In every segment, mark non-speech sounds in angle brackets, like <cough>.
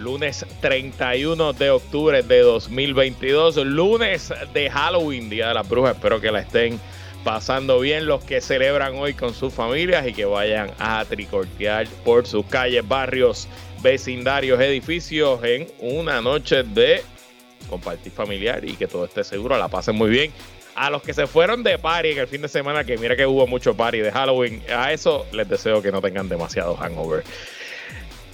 lunes 31 de octubre de 2022, lunes de Halloween, Día de las Brujas. Espero que la estén pasando bien los que celebran hoy con sus familias y que vayan a tricortear por sus calles, barrios, vecindarios, edificios en una noche de compartir familiar y que todo esté seguro, la pasen muy bien. A los que se fueron de party en el fin de semana, que mira que hubo mucho party de Halloween, a eso les deseo que no tengan demasiado hangover.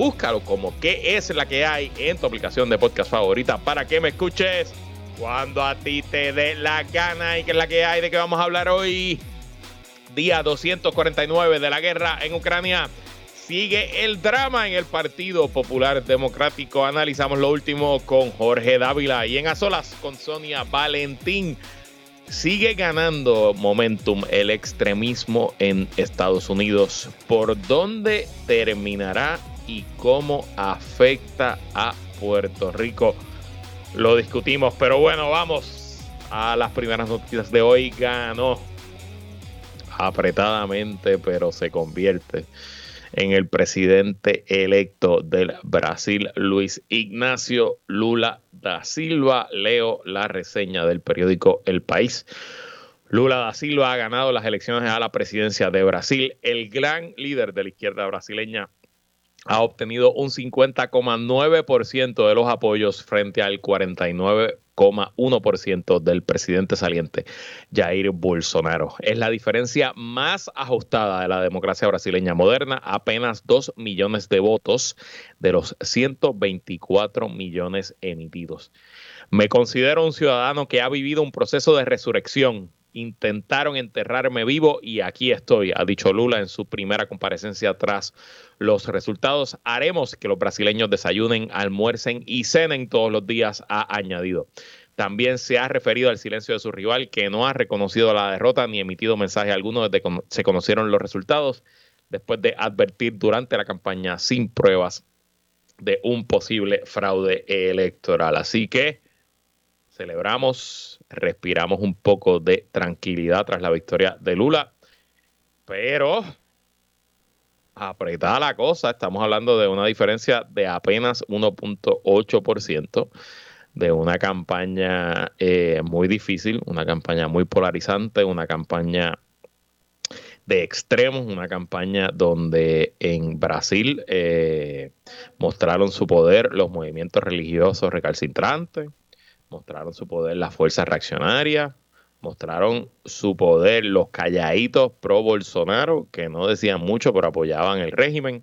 Búscalo como qué es la que hay en tu aplicación de podcast favorita para que me escuches cuando a ti te dé la gana y que es la que hay de que vamos a hablar hoy. Día 249 de la guerra en Ucrania. Sigue el drama en el Partido Popular Democrático. Analizamos lo último con Jorge Dávila y en a solas con Sonia Valentín. Sigue ganando momentum el extremismo en Estados Unidos. ¿Por dónde terminará y cómo afecta a Puerto Rico. Lo discutimos, pero bueno, vamos a las primeras noticias de hoy. Ganó apretadamente, pero se convierte en el presidente electo del Brasil, Luis Ignacio Lula da Silva. Leo la reseña del periódico El País. Lula da Silva ha ganado las elecciones a la presidencia de Brasil. El gran líder de la izquierda brasileña ha obtenido un 50,9% de los apoyos frente al 49,1% del presidente saliente Jair Bolsonaro. Es la diferencia más ajustada de la democracia brasileña moderna, apenas 2 millones de votos de los 124 millones emitidos. Me considero un ciudadano que ha vivido un proceso de resurrección intentaron enterrarme vivo y aquí estoy, ha dicho Lula en su primera comparecencia tras los resultados. Haremos que los brasileños desayunen, almuercen y cenen todos los días, ha añadido. También se ha referido al silencio de su rival, que no ha reconocido la derrota ni emitido mensaje alguno desde que se conocieron los resultados, después de advertir durante la campaña sin pruebas de un posible fraude electoral. Así que celebramos, respiramos un poco de tranquilidad tras la victoria de Lula, pero apretada la cosa, estamos hablando de una diferencia de apenas 1.8% de una campaña eh, muy difícil, una campaña muy polarizante, una campaña de extremos, una campaña donde en Brasil eh, mostraron su poder los movimientos religiosos recalcitrantes, mostraron su poder las fuerzas reaccionarias, mostraron su poder los calladitos pro Bolsonaro, que no decían mucho, pero apoyaban el régimen.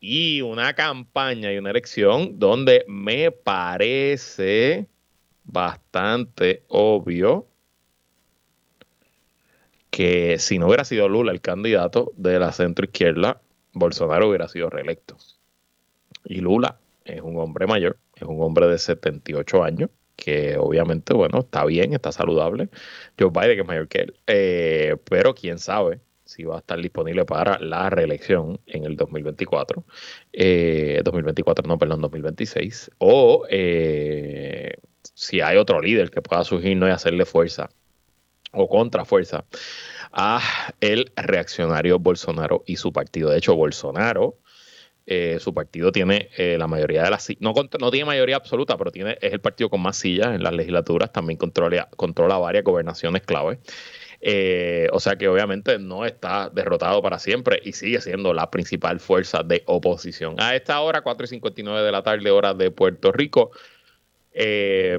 Y una campaña y una elección donde me parece bastante obvio que si no hubiera sido Lula el candidato de la centro izquierda, Bolsonaro hubiera sido reelecto. Y Lula es un hombre mayor, es un hombre de 78 años, que obviamente, bueno, está bien, está saludable. Joe Biden, que es mayor que él, eh, pero quién sabe si va a estar disponible para la reelección en el 2024, 2024, eh, no, perdón, 2026, o eh, si hay otro líder que pueda surgir ¿no? y hacerle fuerza o contrafuerza a el reaccionario Bolsonaro y su partido. De hecho, Bolsonaro eh, su partido tiene eh, la mayoría de las no, no tiene mayoría absoluta, pero tiene, es el partido con más sillas en las legislaturas, también controla, controla varias gobernaciones clave. Eh, o sea que obviamente no está derrotado para siempre y sigue siendo la principal fuerza de oposición. A esta hora, 4 y 59 de la tarde, hora de Puerto Rico, Eh,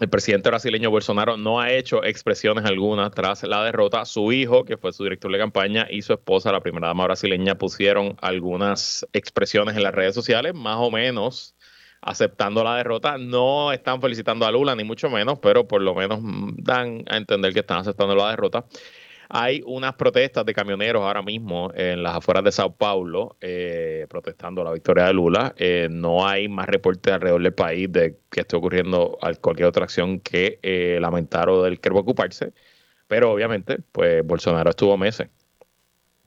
el presidente brasileño Bolsonaro no ha hecho expresiones algunas tras la derrota. Su hijo, que fue su director de campaña, y su esposa, la primera dama brasileña, pusieron algunas expresiones en las redes sociales, más o menos aceptando la derrota. No están felicitando a Lula, ni mucho menos, pero por lo menos dan a entender que están aceptando la derrota. Hay unas protestas de camioneros ahora mismo en las afueras de Sao Paulo eh, protestando la victoria de Lula. Eh, no hay más reportes alrededor del país de que esté ocurriendo cualquier otra acción que eh, lamentar o del que ocuparse. Pero obviamente, pues Bolsonaro estuvo meses,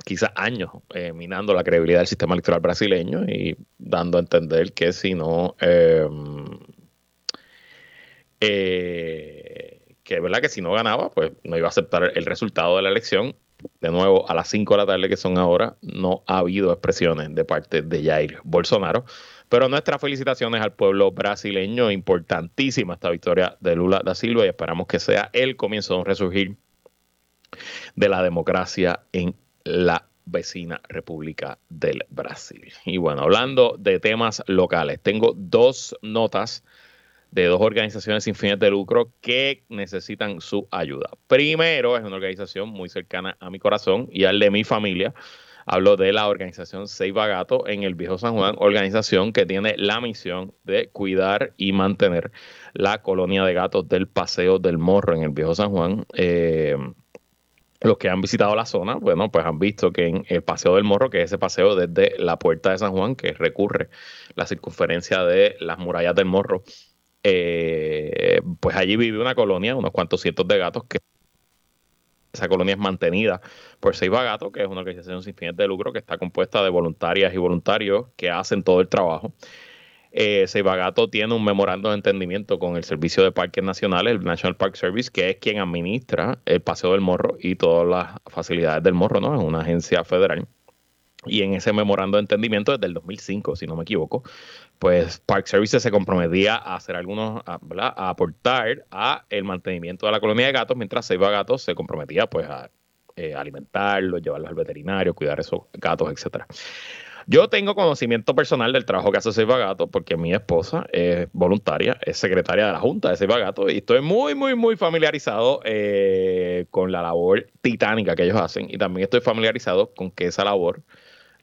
quizás años, minando la credibilidad del sistema electoral brasileño y dando a entender que si no... Eh, que verdad que si no ganaba, pues no iba a aceptar el resultado de la elección. De nuevo, a las 5 de la tarde que son ahora, no ha habido expresiones de parte de Jair Bolsonaro. Pero nuestras felicitaciones al pueblo brasileño, importantísima esta victoria de Lula da Silva y esperamos que sea el comienzo de un resurgir de la democracia en la vecina República del Brasil. Y bueno, hablando de temas locales, tengo dos notas de dos organizaciones sin fines de lucro que necesitan su ayuda. Primero, es una organización muy cercana a mi corazón y al de mi familia. Hablo de la organización Seiba Gato en el Viejo San Juan, organización que tiene la misión de cuidar y mantener la colonia de gatos del Paseo del Morro en el Viejo San Juan. Eh, los que han visitado la zona, bueno, pues han visto que en el Paseo del Morro, que es ese paseo desde la Puerta de San Juan, que recurre la circunferencia de las murallas del Morro eh, pues allí vive una colonia, unos cuantos cientos de gatos esa colonia es mantenida por Seiba Gato, que es una organización sin fines de lucro que está compuesta de voluntarias y voluntarios que hacen todo el trabajo. Eh, tiene un memorando de entendimiento con el Servicio de Parques Nacionales, el National Park Service, que es quien administra el Paseo del Morro y todas las facilidades del Morro, ¿no? Es una agencia federal. Y en ese memorando de entendimiento desde el 2005, si no me equivoco, pues Park Services se comprometía a hacer algunos, a, aportar a el mantenimiento de la colonia de gatos, mientras Seiba Gatos se comprometía pues a eh, alimentarlos, llevarlos al veterinario, cuidar esos gatos, etcétera. Yo tengo conocimiento personal del trabajo que hace Seiba Gatos porque mi esposa es voluntaria, es secretaria de la Junta de Seiba Gatos y estoy muy, muy, muy familiarizado eh, con la labor titánica que ellos hacen. Y también estoy familiarizado con que esa labor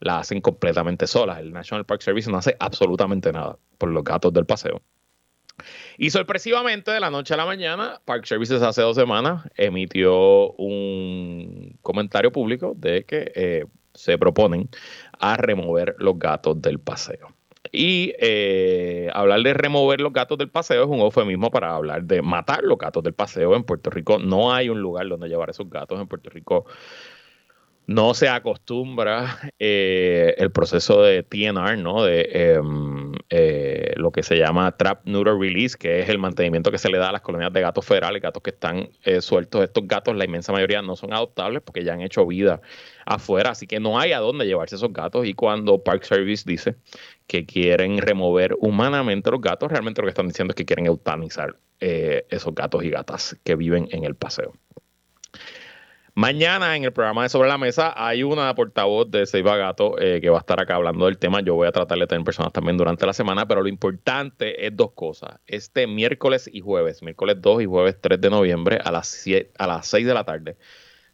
la hacen completamente solas. El National Park Service no hace absolutamente nada por los gatos del paseo. Y sorpresivamente, de la noche a la mañana, Park Services hace dos semanas emitió un comentario público de que eh, se proponen a remover los gatos del paseo. Y eh, hablar de remover los gatos del paseo es un eufemismo para hablar de matar los gatos del paseo. En Puerto Rico no hay un lugar donde llevar esos gatos. En Puerto Rico no se acostumbra eh, el proceso de TNR, ¿no? De em, eh, lo que se llama Trap Neuter Release, que es el mantenimiento que se le da a las colonias de gatos federales, gatos que están eh, sueltos. Estos gatos, la inmensa mayoría, no son adoptables porque ya han hecho vida afuera, así que no hay a dónde llevarse esos gatos. Y cuando Park Service dice que quieren remover humanamente los gatos, realmente lo que están diciendo es que quieren eutanizar esos gatos y gatas que viven en el paseo. Mañana en el programa de Sobre la Mesa hay una portavoz de Seiba Gato eh, que va a estar acá hablando del tema. Yo voy a tratar de tener personas también durante la semana, pero lo importante es dos cosas. Este miércoles y jueves, miércoles 2 y jueves 3 de noviembre a las, a las 6 de la tarde,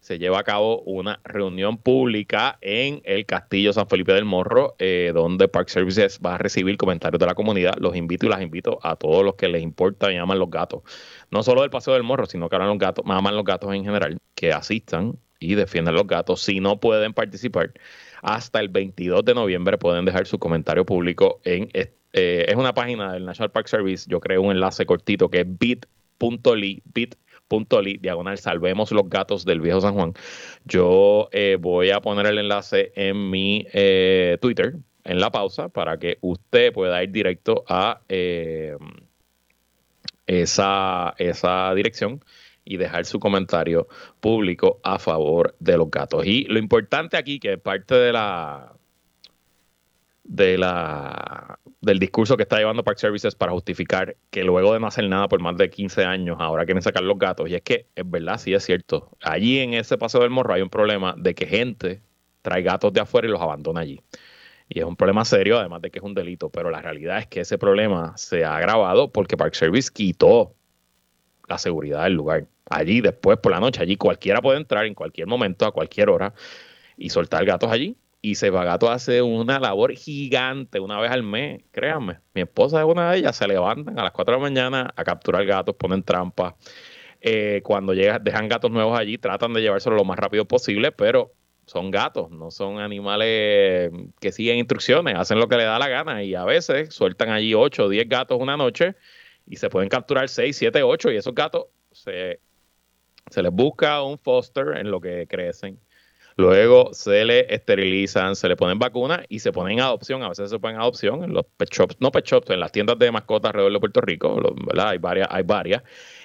se lleva a cabo una reunión pública en el Castillo San Felipe del Morro, eh, donde Park Services va a recibir comentarios de la comunidad. Los invito y las invito a todos los que les importa y aman los gatos. No solo del Paseo del Morro, sino que aman los gatos, aman los gatos en general, que asistan y defiendan los gatos. Si no pueden participar, hasta el 22 de noviembre pueden dejar su comentario público en... Eh, es una página del National Park Service. Yo creo un enlace cortito que es bit.ly, bit .ly, diagonal, salvemos los gatos del viejo San Juan. Yo eh, voy a poner el enlace en mi eh, Twitter, en la pausa, para que usted pueda ir directo a eh, esa, esa dirección y dejar su comentario público a favor de los gatos. Y lo importante aquí, que es parte de la del discurso que está llevando Park Services para justificar que luego de no hacer nada por más de 15 años, ahora quieren sacar los gatos. Y es que, es verdad, sí es cierto. Allí en ese paseo del morro hay un problema de que gente trae gatos de afuera y los abandona allí. y es un problema serio, además de que es un delito. Pero la realidad es que ese problema se ha agravado porque Park Service quitó la seguridad del lugar. Allí, después por la noche, allí cualquiera puede entrar en cualquier momento, a cualquier hora, y soltar gatos allí. Y Gato hace una labor gigante una vez al mes, créanme. Mi esposa es una de ellas, se levantan a las 4 de la mañana a capturar gatos, ponen trampas. Eh, cuando llegan, dejan gatos nuevos allí, tratan de llevárselos lo más rápido posible, pero son gatos, no son animales que siguen instrucciones, hacen lo que les da la gana y a veces sueltan allí 8 o 10 gatos una noche y se pueden capturar 6, 7, 8 y esos gatos se, se les busca un foster en lo que crecen. Luego se le esterilizan, se le ponen vacunas y se ponen en adopción. A veces se ponen en adopción en los pet shops, no pet shops, en las tiendas de mascotas alrededor de Puerto Rico. Hay varias, hay varias.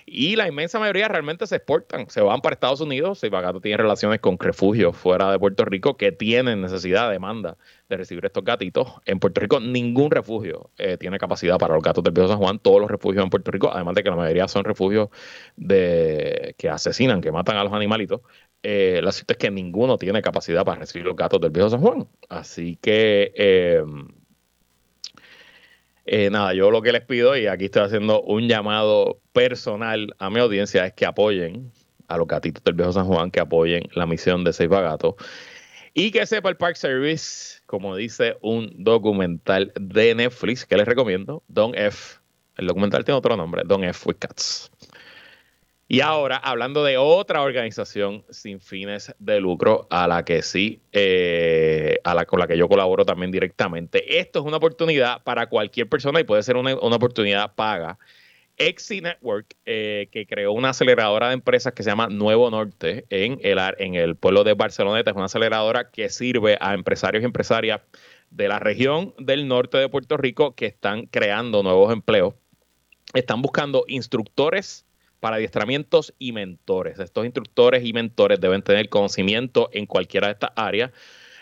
Y la inmensa mayoría realmente se exportan, se van para Estados Unidos. Si Gato tiene relaciones con refugios fuera de Puerto Rico que tienen necesidad, demanda de recibir estos gatitos. En Puerto Rico ningún refugio eh, tiene capacidad para los gatos del Viejo San Juan. Todos los refugios en Puerto Rico, además de que la mayoría son refugios de que asesinan, que matan a los animalitos. Eh, la cierto es que ninguno tiene capacidad para recibir los gatos del Viejo San Juan. Así que eh, eh, nada, yo lo que les pido, y aquí estoy haciendo un llamado personal a mi audiencia, es que apoyen a los gatitos del viejo San Juan, que apoyen la misión de Seis Gatos y que sepa el Park Service, como dice un documental de Netflix que les recomiendo, Don F. El documental tiene otro nombre, Don F with Cats. Y ahora, hablando de otra organización sin fines de lucro, a la que sí, eh, a la con la que yo colaboro también directamente. Esto es una oportunidad para cualquier persona y puede ser una, oportunidad paga. Exi Network, eh, que creó una aceleradora de empresas que se llama Nuevo Norte en el, en el pueblo de Barceloneta. Es una aceleradora que sirve a empresarios y empresarias de la región del norte de Puerto Rico que están creando nuevos empleos. Están buscando instructores para adiestramientos y mentores. Estos instructores y mentores deben tener conocimiento en cualquiera de estas áreas.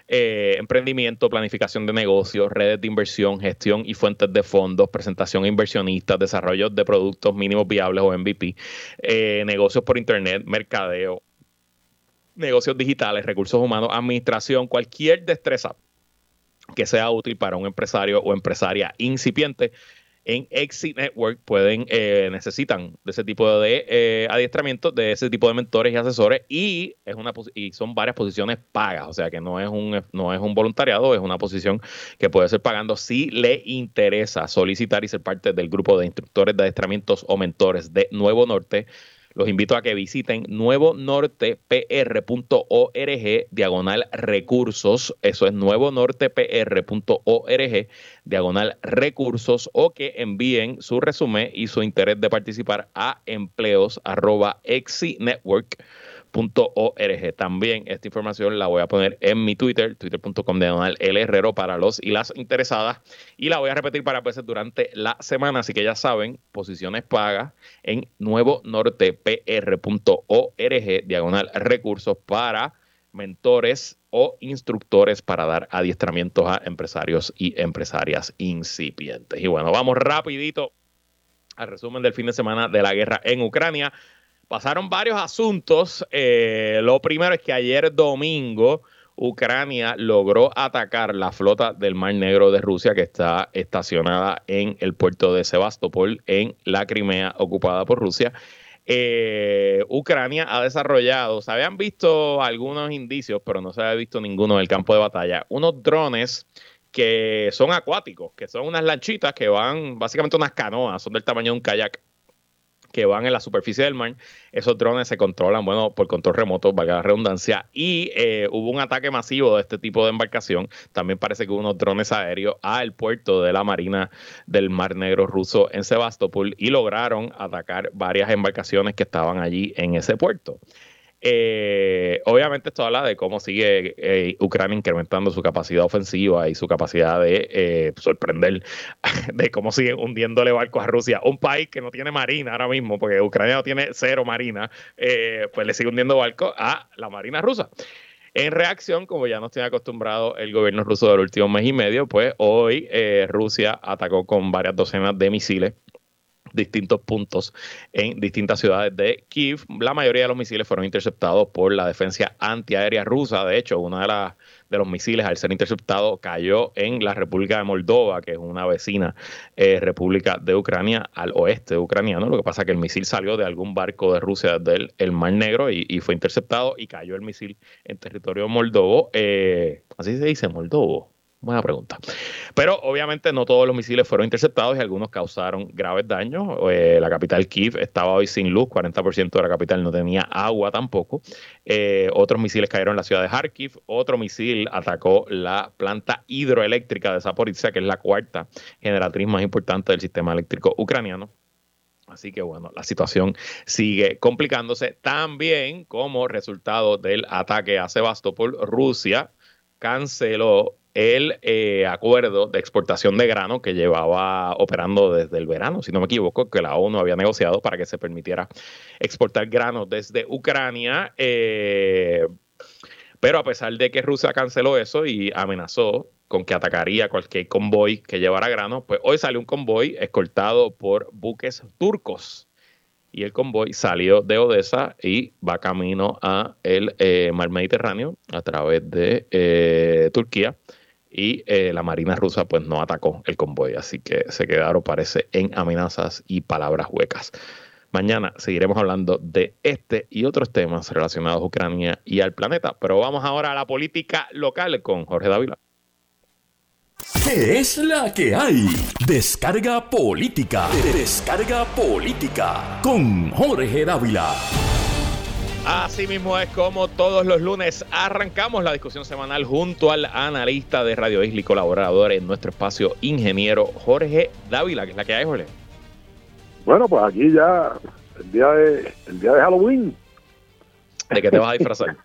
Eh, emprendimiento, planificación de negocios, redes de inversión, gestión y fuentes de fondos, presentación a inversionistas, desarrollo de productos mínimos viables o MVP, eh, negocios por internet, mercadeo, negocios digitales, recursos humanos, administración, cualquier destreza que sea útil para un empresario o empresaria incipiente en Exit Network pueden, eh, necesitan de ese tipo de eh, adiestramiento, de ese tipo de mentores y asesores, y es una y son varias posiciones pagas, o sea que no es un no es un voluntariado, es una posición que puede ser pagando si le interesa solicitar y ser parte del grupo de instructores de adiestramientos o mentores de Nuevo Norte los invito a que visiten nuevonortepr.org diagonal recursos. Eso es nuevonortepr.org diagonal recursos o que envíen su resumen y su interés de participar a empleos arroba exinetwork.com .org. También esta información la voy a poner en mi Twitter, twitter.com de L. Herrero para los y las interesadas. Y la voy a repetir para veces durante la semana. Así que ya saben, posiciones pagas en nuevonortepr.org, diagonal recursos para mentores o instructores para dar adiestramientos a empresarios y empresarias incipientes. Y bueno, vamos rapidito al resumen del fin de semana de la guerra en Ucrania pasaron varios asuntos. Eh, lo primero es que ayer domingo Ucrania logró atacar la flota del Mar Negro de Rusia que está estacionada en el puerto de Sebastopol, en la Crimea ocupada por Rusia. Eh, Ucrania ha desarrollado, se habían visto algunos indicios, pero no se había visto ninguno en el campo de batalla, unos drones que son acuáticos, que son unas lanchitas que van, básicamente unas canoas, son del tamaño de un kayak que van en la superficie del mar. Esos drones se controlan, bueno, por control remoto, valga la redundancia. Y eh, hubo un ataque masivo de este tipo de embarcación. También parece que hubo unos drones aéreos al puerto de la Marina del Mar Negro ruso en Sebastopol y lograron atacar varias embarcaciones que estaban allí en ese puerto. Eh, obviamente esto habla de cómo sigue eh, Ucrania incrementando su capacidad ofensiva y su capacidad de eh, sorprender, <laughs> de cómo siguen hundiéndole barcos a Rusia. Un país que no tiene marina ahora mismo, porque Ucrania no tiene cero marina, pues le sigue hundiendo barcos a la marina rusa. En reacción, como ya nos tiene acostumbrado el gobierno ruso del último mes y medio, pues hoy Rusia atacó con varias docenas de misiles distintos puntos en distintas ciudades de Kiev. La mayoría de los misiles fueron interceptados por la defensa antiaérea rusa. De hecho, una de de los misiles, al ser interceptado, cayó en la República de Moldova, que es una vecina eh, república de Ucrania al oeste ucraniano. Lo que pasa es que el misil salió de algún barco de Rusia del el Mar Negro y, fue interceptado y cayó el misil en territorio moldovo. Eh, así se dice, moldovo. Buena pregunta. Pero obviamente no todos los misiles fueron interceptados y algunos causaron graves daños. Eh, la capital Kiev estaba hoy sin luz, 40% de la capital no tenía agua tampoco. Eh, otros misiles cayeron en la ciudad de Kharkiv. Otro misil atacó la planta hidroeléctrica de Zaporizhia, que es la cuarta generatriz más importante del sistema eléctrico ucraniano. Así que bueno, la situación sigue complicándose. También como resultado del ataque a Sebastopol, Rusia canceló el eh, acuerdo de exportación de grano que llevaba operando desde el verano, si no me equivoco, que la ONU había negociado para que se permitiera exportar grano desde Ucrania. Eh, pero a pesar de que Rusia canceló eso y amenazó con que atacaría cualquier convoy que llevara grano, pues hoy salió un convoy escoltado por buques turcos y el convoy salió de Odessa y va camino a el eh, mar Mediterráneo a través de Turquía y eh, la Marina rusa pues no atacó el convoy, así que se quedaron, parece, en amenazas y palabras huecas. Mañana seguiremos hablando de este y otros temas relacionados a Ucrania y al planeta, pero vamos ahora a la política local con Jorge Dávila. ¿Qué es la que hay? Descarga política. Descarga política con Jorge Dávila. Así mismo es como todos los lunes arrancamos la discusión semanal junto al analista de Radio Isla y colaborador en nuestro espacio, ingeniero Jorge Dávila, que es la que hay, Jorge. Bueno, pues aquí ya el día de, el día de Halloween. ¿De qué te vas a disfrazar?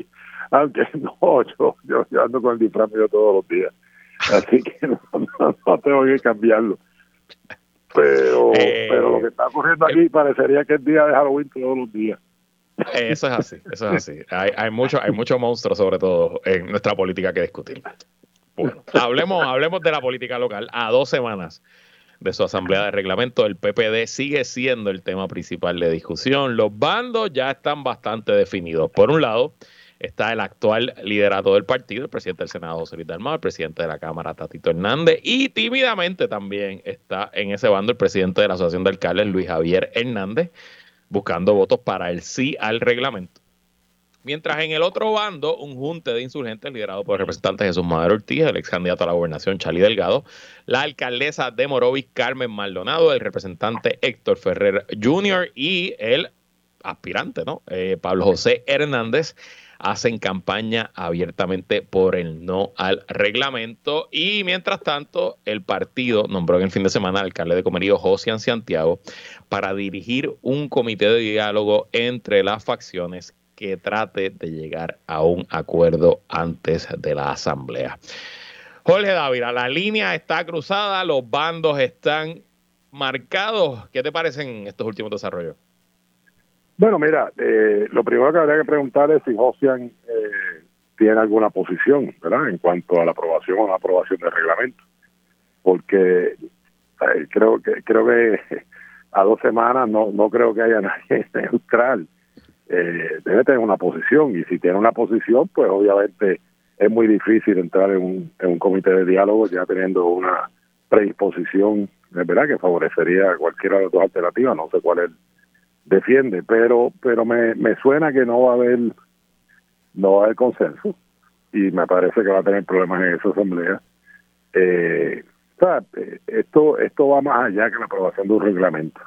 <laughs> Aunque no, yo, yo, ando con el disfraz mío todos los días. Así que <laughs> no, tengo que cambiarlo. Pero, eh, pero lo que está ocurriendo aquí parecería que es día de Halloween todos los días. Eso es así, eso es así. Hay, hay mucho, hay mucho monstruo, sobre todo, en nuestra política que discutir. Hablemos, hablemos de la política local. A dos semanas de su asamblea de reglamento, el PPD sigue siendo el tema principal de discusión. Los bandos ya están bastante definidos. Por un lado, está el actual liderato del partido, el presidente del Senado, José Luis Dalmau, el presidente de la Cámara, Tatito Hernández, y tímidamente también está en ese bando el presidente de la Asociación de Alcaldes, Luis Javier Hernández, buscando votos para el sí al reglamento. Mientras en el otro bando, un junte de insurgentes liderado por el representante Jesús Madero Ortiz, el ex candidato a la gobernación Charlie Delgado, la alcaldesa de Morovis Carmen Maldonado, el representante Héctor Ferrer Jr. y el aspirante, ¿no? Eh, Pablo José Hernández hacen campaña abiertamente por el no al reglamento. Y mientras tanto, el partido nombró en el fin de semana al alcalde de Comerío, José Santiago, para dirigir un comité de diálogo entre las facciones que trate de llegar a un acuerdo antes de la asamblea. Jorge Dávila, la línea está cruzada, los bandos están marcados. ¿Qué te parecen estos últimos desarrollos? Bueno, mira, eh, lo primero que habría que preguntar es si Josian eh, tiene alguna posición, ¿verdad? En cuanto a la aprobación o no aprobación del reglamento, porque eh, creo que creo que <laughs> a dos semanas no no creo que haya <laughs> nadie neutral. Eh, debe tener una posición y si tiene una posición, pues obviamente es muy difícil entrar en un, en un comité de diálogo ya teniendo una predisposición, ¿verdad? Que favorecería cualquiera de las dos alternativas. No sé cuál es defiende, pero pero me, me suena que no va a haber no va a haber consenso y me parece que va a tener problemas en esa asamblea. Eh, eh, esto esto va más allá que la aprobación de un reglamento.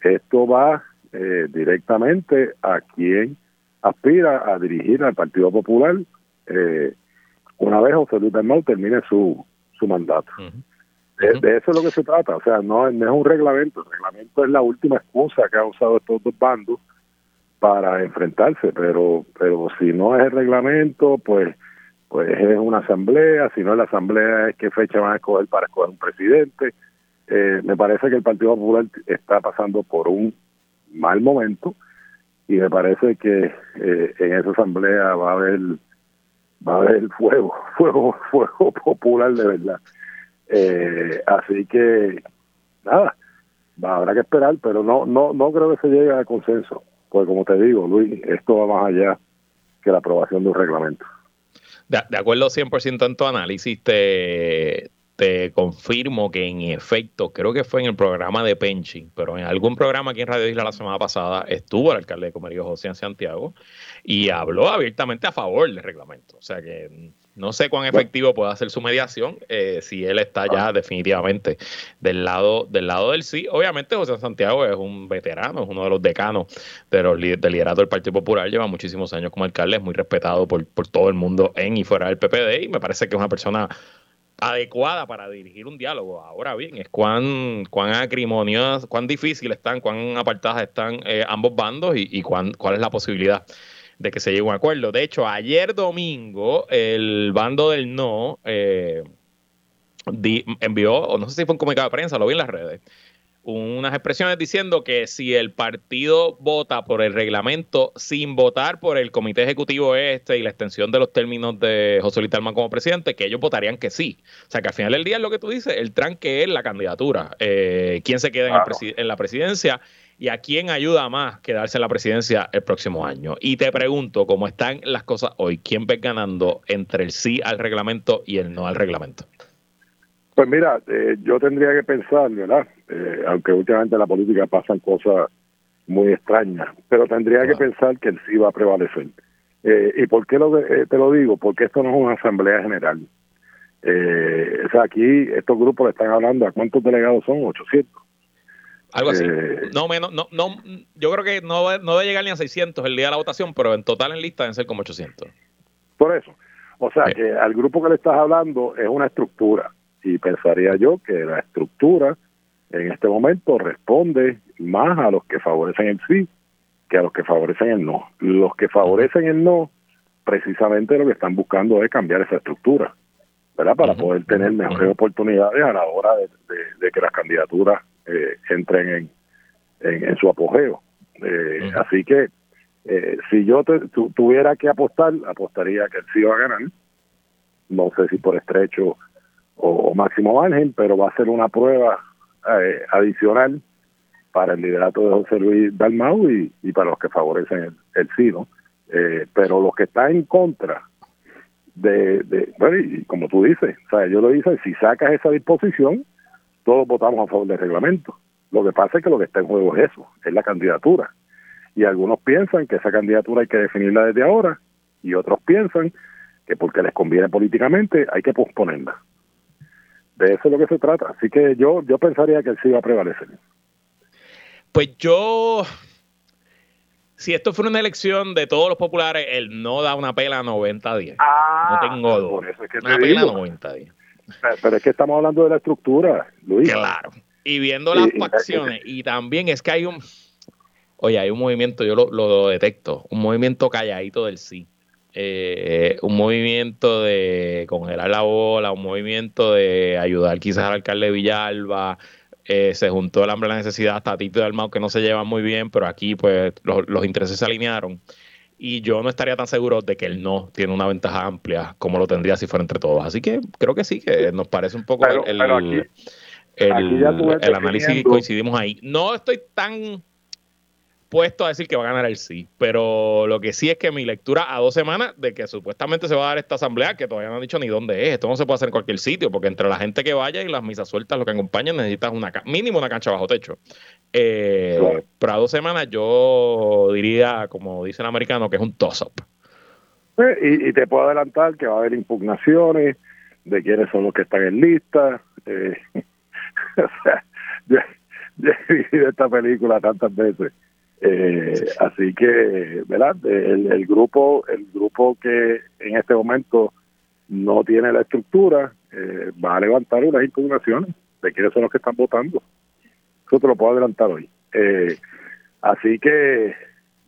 Esto va eh, directamente a quien aspira a dirigir al Partido Popular eh, una vez José Luis Bernal termine su, su mandato. De, eso es lo que se trata, o sea, no, es un reglamento, el reglamento es la última excusa que han usado estos dos bandos para enfrentarse, pero pero si no es el reglamento, pues pues es una asamblea, si no es la asamblea es qué fecha van a escoger para escoger un presidente. Eh, me parece que el Partido Popular está pasando por un mal momento y me parece que eh, en esa asamblea va a haber va a haber fuego, <laughs> fuego, fuego popular de verdad. Eh, así que, nada, habrá que esperar, pero no, no, no creo que se llegue a consenso. Porque como te digo, Luis, esto va más allá que la aprobación de un reglamento. De, de acuerdo 100% en tu análisis, te, te confirmo que en efecto, creo que fue en el programa de Penching, pero en algún programa aquí en Radio Isla la semana pasada estuvo el alcalde de Comerío, José Santiago, y habló abiertamente a favor del reglamento. O sea que no sé cuán efectivo puede ser su mediación eh, si él está ya definitivamente del lado del lado del sí. Obviamente José Santiago es un veterano, es uno de los decanos de los, del liderato del Partido Popular, lleva muchísimos años como alcalde, es muy respetado por, por todo el mundo en y fuera del PPD y me parece que es una persona adecuada para dirigir un diálogo. Ahora bien, es cuán, cuán acrimoniosas, cuán difícil están, cuán apartadas están eh, ambos bandos y, cuán, cuál es la posibilidad de que se llegue a un acuerdo. De hecho, ayer domingo, el bando del no eh, envió, o no sé si fue un comunicado de prensa, lo vi en las redes, unas expresiones diciendo que si el partido vota por el reglamento sin votar por el comité ejecutivo este y la extensión de los términos de José Luis Talman como presidente, que ellos votarían que sí. O sea que al final del día es lo que tú dices, el tranque es la candidatura. Eh, ¿Quién se queda en, en la presidencia? y a quién ayuda más quedarse en la presidencia el próximo año. Y te pregunto, cómo están las cosas hoy, ¿quién ves ganando entre el sí al reglamento y el no al reglamento? Pues mira, eh, yo tendría que pensar, ¿verdad? Eh, aunque últimamente en la política pasan cosas muy extrañas, pero tendría que pensar que el sí va a prevalecer. Eh, ¿Y por qué lo, te lo digo? Porque esto no es una asamblea general. o sea, aquí estos grupos le están hablando a cuántos delegados son, 800. Algo así. no, menos, no, no, yo creo que no, no debe llegar ni a 600 el día de la votación, pero en total en lista deben ser como 800. Por eso. O sea, que al grupo que le estás hablando es una estructura y pensaría yo que la estructura en este momento responde más a los que favorecen el sí que a los que favorecen el no. Los que favorecen el no, precisamente lo que están buscando es cambiar esa estructura, ¿verdad? Para poder tener mejores oportunidades a la hora de, que las candidaturas eh, entren en, en, su apogeo. Eh, así que eh, si yo tuviera que apostar, apostaría que el sí va a ganar. No sé si por estrecho o, máximo margen, pero va a ser una prueba eh, adicional para el liderato de José Luis Dalmau y, para los que favorecen el, el sí, eh, pero los que están en contra de, de, bueno, y como tú dices, o sea, yo lo hice, si sacas esa disposición, todos votamos a favor del reglamento. Lo que pasa es que lo que está en juego es eso, es la candidatura. Y algunos piensan que esa candidatura hay que definirla desde ahora y otros piensan que porque les conviene políticamente hay que posponerla de eso es lo que se trata. Así que yo, yo pensaría que él sí va a prevalecer. Pues yo, si esto fuera una elección de todos los populares, él no da una pela 90 días. Ah, no tengo duda. Por eso es que una pela 90 días. Pero, es que estamos hablando de la estructura, Luis. Claro. Y viendo las facciones, y también es que hay un. Oye, hay un movimiento, yo lo, lo detecto, un movimiento calladito del sí eh, un movimiento de congelar la bola, un movimiento de ayudar quizás al alcalde de Villalba. Eh, se juntó el hambre y la necesidad hasta Tito y Dalmau que no se llevan muy bien, pero aquí pues los, intereses se alinearon. Y yo no estaría tan seguro de que él no tiene una ventaja amplia como lo tendría si fuera entre todos. Así que creo que sí, que nos parece un poco el, el, el análisis coincidimos ahí. No estoy tan puesto a decir que va a ganar el sí, pero lo que sí es que mi lectura a dos semanas de que supuestamente se va a dar esta asamblea, que todavía no han dicho ni dónde es, esto no se puede hacer en cualquier sitio, porque entre la gente que vaya y las misas sueltas, lo que acompañan, necesitas una mínimo una cancha bajo techo. Eh, pero a dos semanas yo diría, como dice el americano, que es un toss-up. Pues, y, te puedo adelantar que va a haber impugnaciones de quiénes son los que están en lista. Eh, <laughs> o sea, yo he vivido esta película tantas veces eh, así que, ¿verdad? El, grupo, el grupo que en este momento no tiene la estructura eh, va a levantar unas impugnaciones de quiénes son los que están votando. Eso te lo puedo adelantar hoy. Eh, así que,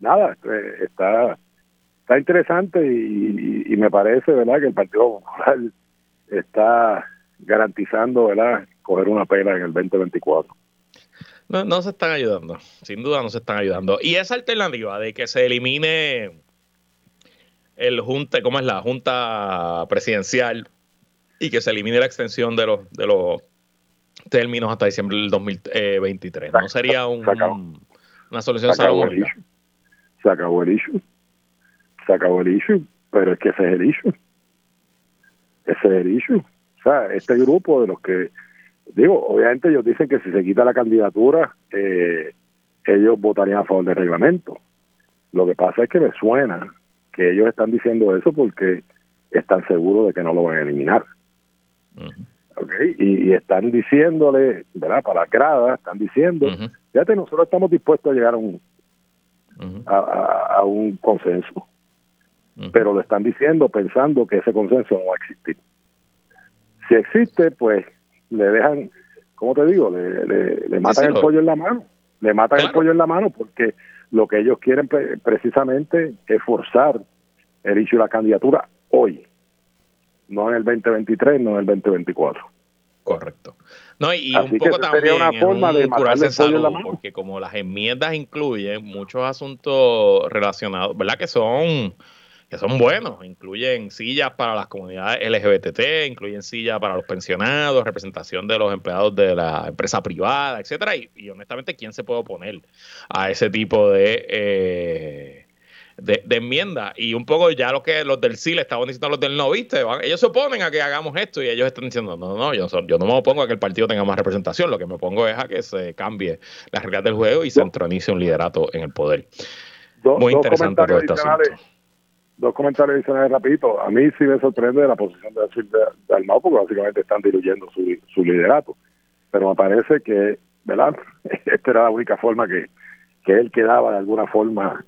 nada, está está interesante y, me parece, ¿verdad?, que el Partido Popular está garantizando, ¿verdad?, coger una pena en el 2024. No, no se están ayudando, sin duda no se están ayudando. Y esa alternativa de que se elimine el junta, ¿cómo es la junta presidencial? Y que se elimine la extensión de los, de los términos hasta diciembre del 2023. ¿No sería un, una solución se acabó, el issue. se acabó el issue. Se acabó el issue. Pero es que ese es el issue. Ese es el issue. O sea, este grupo de los que, digo, obviamente ellos dicen que si se quita la candidatura, eh, ellos votarían a favor del reglamento. Lo que pasa es que me suena que ellos están diciendo eso porque están seguros de que no lo van a eliminar. y, están diciéndole, ¿verdad? Para la grada, están diciendo, fíjate, nosotros estamos dispuestos a llegar a un, a, un consenso, pero lo están diciendo pensando que ese consenso no va a existir. Si existe, pues le dejan, ¿cómo te digo? Le, le, matan el pollo en la mano, le matan el pollo en la mano porque lo que ellos quieren precisamente es forzar el inicio de la candidatura hoy, no en el 2023, no en el 2024. Correcto. No, y, un poco también una forma de curarse salud, porque como las enmiendas incluyen muchos asuntos relacionados, ¿verdad? Que son que son buenos, incluyen sillas para las comunidades LGBT, incluyen sillas para los pensionados, representación de los empleados de la empresa privada, etcétera, y, honestamente, ¿quién se puede oponer a ese tipo de eh, de, enmienda. Y un poco ya lo que los del sí le estaban diciendo a los del no, viste, ellos se oponen a que hagamos esto y ellos están diciendo, no, no, yo, yo no me opongo a que el partido tenga más representación, lo que me opongo es a que se cambie las reglas del juego y se entronice un liderato en el poder. Muy interesante todo este asunto. Dos comentarios adicionales rapidito. A mí sí me sorprende la posición de, de, de Almao porque básicamente están diluyendo su, su liderato. Pero me parece que, ¿verdad? <laughs> Esta era la única forma que, que él quedaba de alguna forma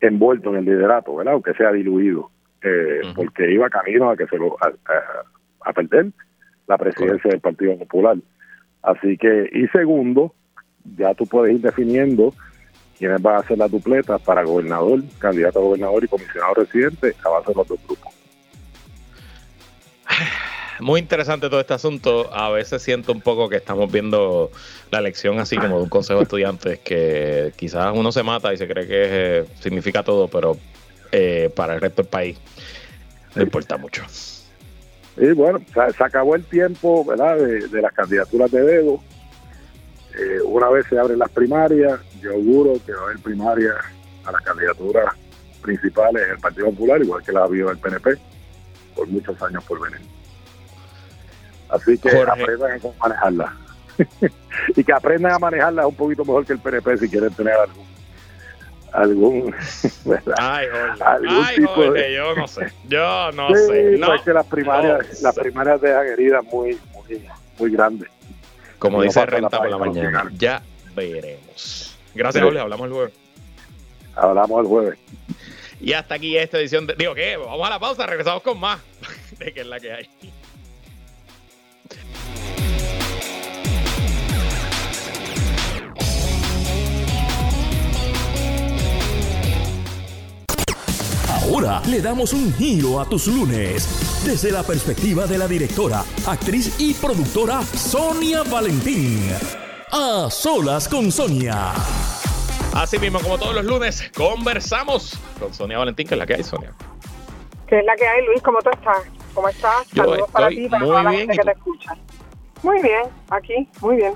envuelto en el liderato, ¿verdad? Aunque sea diluido, eh, porque iba camino a que se lo a, perder la presidencia del Partido Popular. Así que, y segundo, ya tú puedes ir definiendo quiénes van a ser las dupletas para gobernador, candidato a gobernador y comisionado residente a base de los dos grupos. muy interesante todo este asunto. A veces siento un poco que estamos viendo la elección así como de un consejo de estudiantes, que quizás uno se mata y se cree que eh, significa todo, pero eh, para el resto del país no importa mucho. Y bueno, se, acabó el tiempo ¿verdad? De, las candidaturas de dedo. Eh, una vez se abren las primarias, yo auguro que va a haber primarias a las candidaturas principales del Partido Popular, igual que la ha habido el PNP, por muchos años por venir. Así que aprendan a manejarla. <laughs> y que aprendan a manejarla un poquito mejor que el PNP si quieren tener algún algún <laughs> Ay, Ay, yo no sé. Yo no sé. No, es que las primarias las primarias dejan heridas muy muy muy grandes. Como dice Renta por la mañana ya veremos gracias Jorge hablamos el jueves. Hablamos el jueves. Y hasta aquí esta edición de, digo que vamos a la pausa regresamos con más <laughs> de que es la que hay. Ahora le damos un giro a tus lunes. Desde la perspectiva de la directora, actriz y productora Sonia Valentín. A solas con Sonia. Así mismo, como todos los lunes, conversamos con Sonia Valentín, que es la que hay, Sonia. ¿Qué es la que hay, Luis? ¿Cómo tú estás? ¿Cómo estás? Saludos para ti, para toda la gente que te escucha. Muy bien, aquí, muy bien.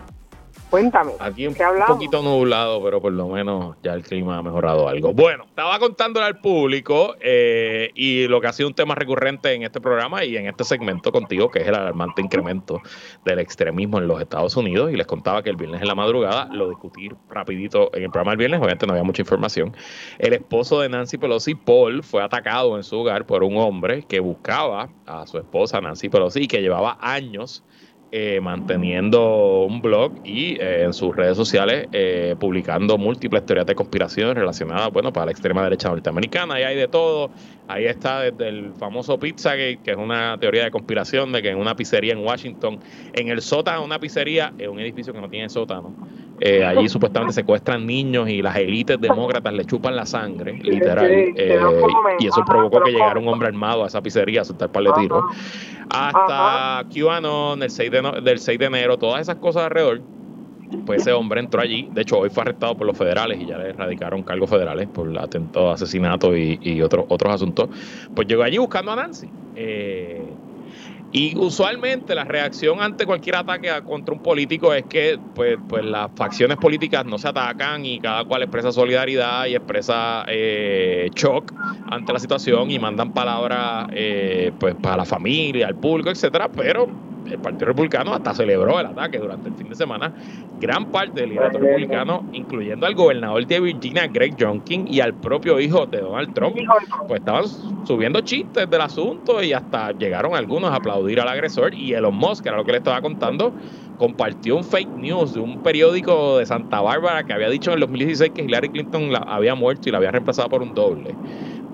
Cuéntame. Aquí un poquito nublado, pero por lo menos ya el clima ha mejorado algo. Bueno, estaba contándole al público eh, y lo que ha sido un tema recurrente en este programa y en este segmento contigo, que es el alarmante incremento del extremismo en los Estados Unidos. Y les contaba que el viernes en la madrugada, lo discutí rapidito en el programa del viernes, obviamente no había mucha información. El esposo de Nancy Pelosi, Paul, fue atacado en su hogar por un hombre que buscaba a su esposa Nancy Pelosi y que llevaba años eh, manteniendo un blog y eh, en sus redes sociales eh, publicando múltiples teorías de conspiración relacionadas, bueno, para la extrema derecha norteamericana. Y hay de todo. Ahí está desde el famoso Pizzagate, que es una teoría de conspiración de que en una pizzería en Washington, en el sótano una pizzería, en un edificio que no tiene sótano, allí supuestamente secuestran niños y las élites demócratas le chupan la sangre, literal. y eso provocó que llegara un hombre armado a esa pizzería a soltar par de tiros. Hasta QAnon, el 6 de del 6 de enero, todas esas cosas alrededor, pues ese hombre entró allí. De hecho, hoy fue arrestado por los federales y ya le erradicaron cargos federales por atentado, asesinato y, y otros, otros asuntos. Pues llegó allí buscando a Nancy. Eh, Y usualmente la reacción ante cualquier ataque contra un político es que pues, pues las facciones políticas no se atacan y cada cual expresa solidaridad y expresa eh, shock ante la situación y mandan palabras eh, pues para la familia, al público, etcétera, pero el Partido Republicano hasta celebró el ataque durante el fin de semana. Gran parte del liderato republicano, incluyendo al gobernador de Virginia, Greg Junkin, y al propio hijo de Donald Trump, pues estaban subiendo chistes del asunto y hasta llegaron algunos a aplaudir al agresor. Y Elon Musk, que era lo que le estaba contando, compartió un fake news de un periódico de Santa Bárbara que había dicho en el 2016 que Hillary Clinton la había muerto y la había reemplazado por un doble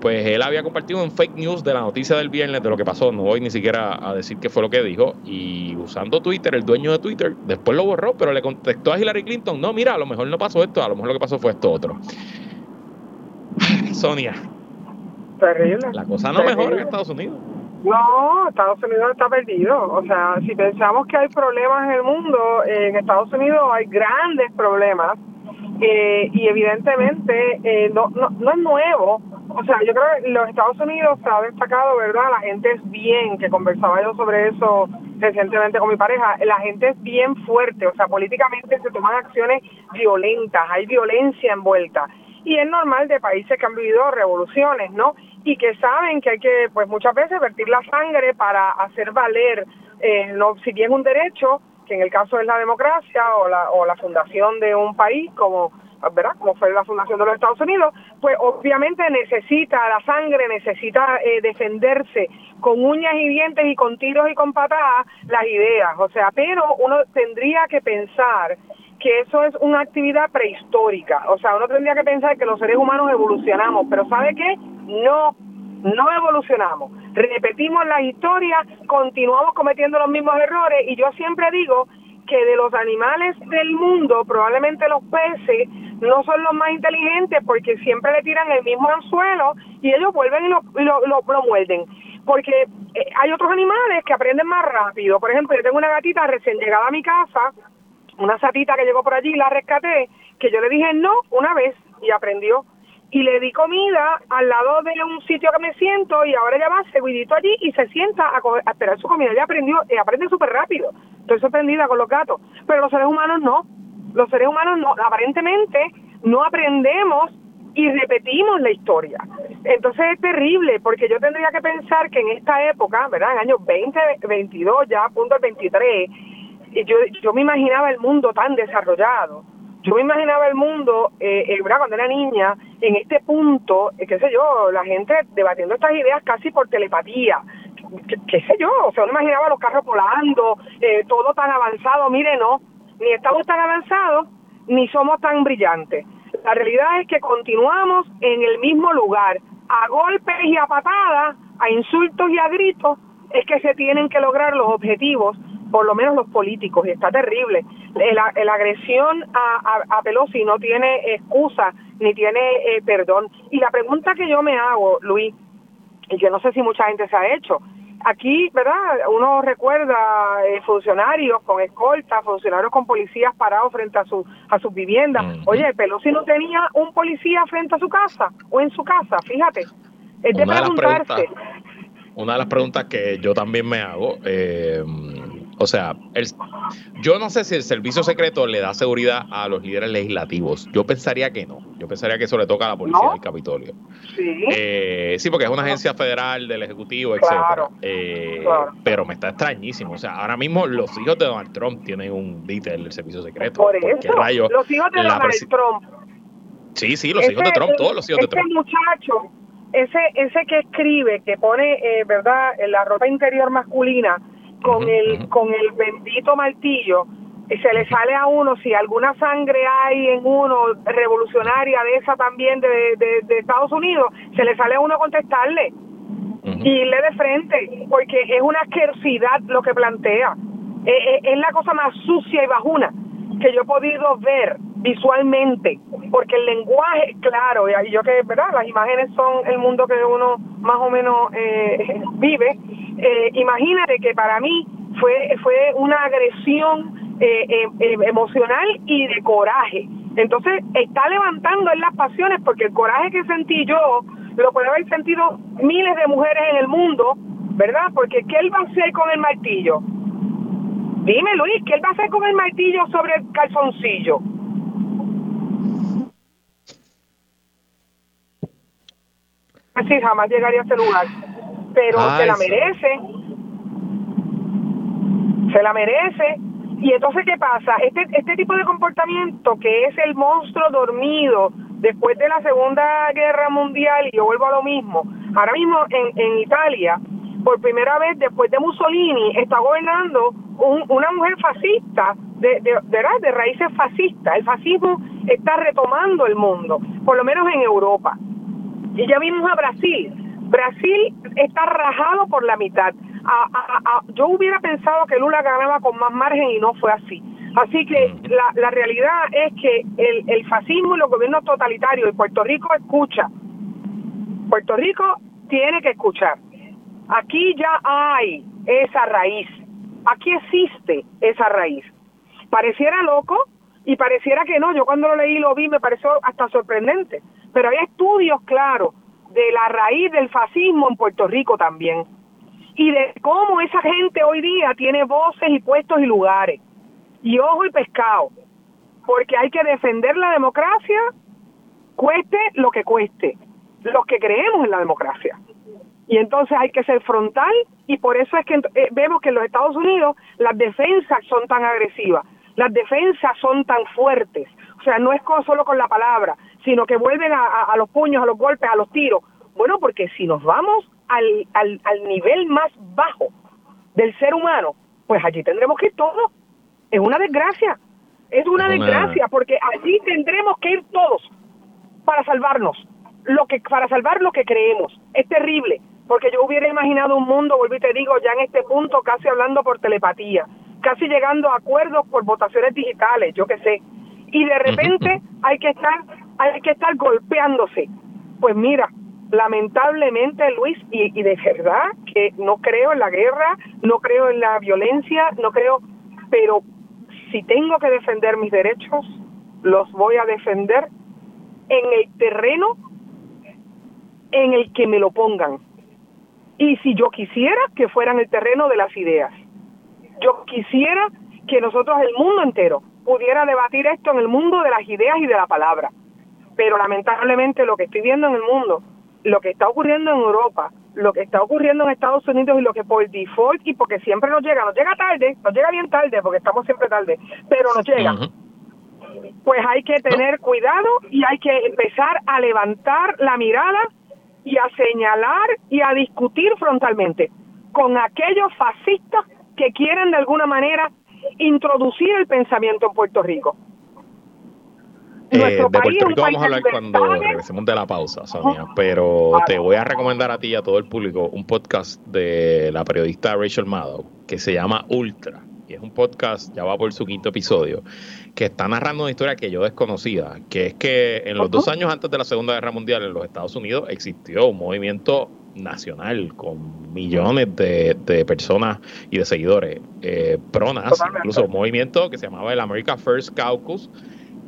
pues él había compartido un fake news de la noticia del viernes de lo que pasó. No voy ni siquiera a decir qué fue lo que dijo. Y usando Twitter, el dueño de Twitter, después lo borró, pero le contestó a Hillary Clinton: No, mira, a lo mejor no pasó esto, a lo mejor lo que pasó fue esto otro. Sonia. Terrible. La cosa no mejora en Estados Unidos. No, Estados Unidos está perdido. O sea, si pensamos que hay problemas en el mundo, en Estados Unidos hay grandes problemas. Eh, y evidentemente eh, no, no, no es nuevo o sea, yo creo que los Estados Unidos se ha destacado, ¿verdad? La gente es bien, que conversaba yo sobre eso recientemente con mi pareja, la gente es bien fuerte, o sea, políticamente se toman acciones violentas, hay violencia envuelta. Y es normal de países que han vivido revoluciones, ¿no? Y que saben que hay que, pues muchas veces, vertir la sangre para hacer valer, eh, no, si bien un derecho, que en el caso es la democracia o la, o la fundación de un país, como ¿verdad? Como fue la fundación de los Estados Unidos, pues obviamente necesita la sangre, necesita eh, defenderse con uñas y dientes y con tiros y con patadas las ideas, o sea, pero uno tendría que pensar que eso es una actividad prehistórica, o sea, uno tendría que pensar que los seres humanos evolucionamos, pero ¿sabe qué? No, no evolucionamos, repetimos la historia, continuamos cometiendo los mismos errores y yo siempre digo que de los animales del mundo, probablemente los peces no son los más inteligentes porque siempre le tiran el mismo anzuelo y ellos vuelven y lo, lo, lo, muerden. Porque eh, hay otros animales que aprenden más rápido. Por ejemplo, yo tengo una gatita recién llegada a mi casa, una satita que llegó por allí, la rescaté, que yo le dije no una vez y aprendió y le di comida al lado de un sitio que me siento y ahora ella va seguidito allí y se sienta a, esperar su comida. Ella aprendió, y aprende súper rápido. Estoy sorprendida con los gatos. Pero los seres humanos no. Los seres humanos no, aparentemente no aprendemos y repetimos la historia. Entonces es terrible porque yo tendría que pensar que en esta época, ¿verdad? En años 2022, ya a punto del 23, yo, yo me imaginaba el mundo tan desarrollado yo me imaginaba el mundo, eh, eh cuando era niña, en este punto, eh, qué sé yo, la gente debatiendo estas ideas casi por telepatía, qué, sé yo, o sea, no imaginaba los carros volando, eh, todo tan avanzado, mire, no, ni estamos tan avanzados, ni somos tan brillantes. La realidad es que continuamos en el mismo lugar, a golpes y a patadas, a insultos y a gritos, es que se tienen que lograr los objetivos por lo menos los políticos, y está terrible. La, la agresión a, a, Pelosi no tiene excusa ni tiene eh, perdón. Y la pregunta que yo me hago, Luis, y yo no sé si mucha gente se ha hecho, aquí, ¿verdad? Uno recuerda eh, funcionarios con escolta, funcionarios con policías parados frente a, su, a sus viviendas. Oye, Pelosi no tenía un policía frente a su casa o en su casa, fíjate. Es de preguntarse. una de las preguntas que yo también me hago, eh, o sea, el, yo no sé si el servicio secreto le da seguridad a los líderes legislativos. Yo pensaría que no. Yo pensaría que eso le toca a la policía del Capitolio. Sí. Eh, sí, porque es una agencia federal del Ejecutivo, etcétera. Eh, pero me está extrañísimo. O sea, ahora mismo los hijos de Donald Trump tienen un detail del servicio secreto. Por eso, los hijos de Donald Trump. Sí, sí, los hijos de Trump, todos los hijos de Trump. Ese muchacho, ese, ese que escribe, que pone, eh, ¿verdad?, la ropa interior masculina con el con el bendito martillo se le sale a uno si alguna sangre hay en uno revolucionaria de esa también de, de, Estados Unidos se le sale a uno contestarle y irle de frente porque es una asquerosidad lo que plantea. Es, es la cosa más sucia y bajuna que yo he podido ver visualmente, porque el lenguaje, claro, y yo que, ¿verdad? Las imágenes son el mundo que uno más o menos eh, <laughs> vive. Eh, imagínate que para mí fue, fue una agresión eh, emocional y de coraje. Entonces, está levantando en las pasiones, porque el coraje que sentí yo lo puede haber sentido miles de mujeres en el mundo ¿verdad? Porque ¿qué él va a hacer con el martillo? Dime, Luis, ¿qué él va a hacer con el martillo sobre el calzoncillo? Así jamás llegaría a ese lugar. Pero se la merece. Se la merece. Y entonces, ¿qué pasa? Este, este tipo de comportamiento que es el monstruo dormido después de la Segunda Guerra Mundial, y yo vuelvo a lo mismo, ahora mismo en, en Italia, por primera vez después de Mussolini, está gobernando una mujer fascista, de, de, de raíces fascistas. El fascismo está retomando el mundo, por lo menos en Europa. Y ya vimos a Brasil. Brasil está rajado por la mitad. yo hubiera pensado que Lula ganaba con más margen y no fue así. Así que la, la realidad es que el, el fascismo y los gobiernos totalitarios de Puerto Rico escucha. Puerto Rico tiene que escuchar. Aquí ya hay esa raíz. Aquí existe esa raíz. Pareciera loco y pareciera que no. Yo cuando lo leí y lo vi me pareció hasta sorprendente. Pero hay estudios claros de la raíz del fascismo en Puerto Rico también. Y de cómo esa gente hoy día tiene voces y puestos y lugares y ojo y pescado, porque hay que defender la democracia, cueste lo que cueste, los que creemos en la democracia. Y entonces hay que ser frontal y por eso es que eh, vemos que en los Estados Unidos las defensas son tan agresivas, las defensas son tan fuertes. O sea, no es solo con la palabra, sino que vuelven a, los puños, a los golpes, a los tiros. Bueno, porque si nos vamos al, al, al nivel más bajo del ser humano, pues allí tendremos que ir todos es una desgracia. Es una, desgracia porque allí tendremos que ir todos para salvarnos, lo que para salvar lo que creemos. Es terrible, porque yo hubiera imaginado un mundo, y te digo, ya en este punto casi hablando por telepatía, casi llegando a acuerdos por votaciones digitales, yo qué sé. Y de repente <laughs> hay que estar hay que estar golpeándose. Pues mira, lamentablemente Luis y, de verdad que no creo en la guerra, no creo en la violencia, no creo, pero si tengo que defender mis derechos, los voy a defender en el terreno en el que me lo pongan. Y si yo quisiera que fuera en el terreno de las ideas, yo quisiera que nosotros, el mundo entero, pudiera debatir esto en el mundo de las ideas y de la palabra. Pero lamentablemente lo que estoy viendo en el mundo, lo que está ocurriendo en Europa, lo que está ocurriendo en Estados Unidos y lo que por default y porque siempre nos llega, nos llega tarde, nos llega bien tarde porque estamos siempre tarde, pero nos llega. Pues hay que tener cuidado y hay que empezar a levantar la mirada y a señalar y a discutir frontalmente con aquellos fascistas que quieren de alguna manera introducir el pensamiento en Puerto Rico. Eh, de Puerto Rico vamos a hablar cuando regresemos de la pausa, Sonia. Pero te voy a recomendar a ti y a todo el público un podcast de la periodista Rachel Maddow que se llama Ultra. Y es un podcast, ya va por su quinto episodio, que está narrando una historia que yo desconocía, que es que en los dos años antes de la Segunda Guerra Mundial en los Estados Unidos existió un movimiento nacional con millones de, personas y de seguidores eh, pronas, incluso un movimiento que se llamaba el America First Caucus,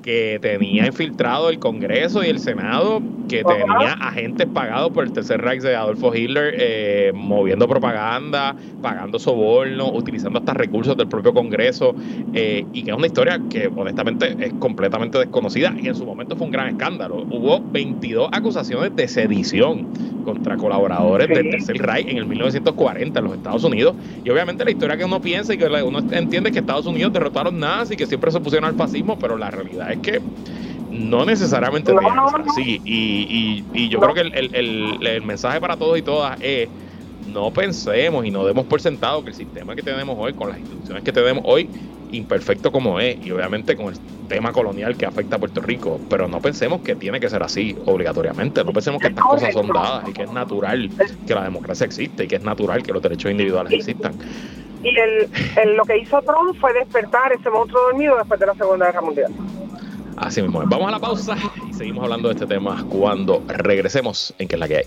que tenía infiltrado el Congreso y el Senado, que tenía agentes pagados por el Tercer Reich de Adolfo Hitler, eh, moviendo propaganda, pagando sobornos, utilizando hasta recursos del propio Congreso, eh, y que es una historia que honestamente es completamente desconocida. Y en su momento fue un gran escándalo. Hubo 22 acusaciones de sedición contra colaboradores del Tercer Reich en el 1940 en los Estados Unidos, y obviamente la historia que uno piensa y que uno entiende que Estados Unidos derrotaron nazis y que siempre se opusieron al fascismo, pero la realidad es que no necesariamente así. Y, y, yo creo que el, mensaje para todos y todas es no pensemos y no demos por sentado que el sistema que tenemos hoy, con las instituciones que tenemos hoy, imperfecto como es, y obviamente con el tema colonial que afecta a Puerto Rico, pero no pensemos que tiene que ser así obligatoriamente, no pensemos que estas cosas son dadas y que es natural que la democracia existe y que es natural que los derechos individuales existan. Y el, lo que hizo Trump fue despertar ese monstruo dormido después de la Segunda Guerra Mundial. Así mismo. Vamos a la pausa y seguimos hablando de este tema cuando regresemos en que es la que hay.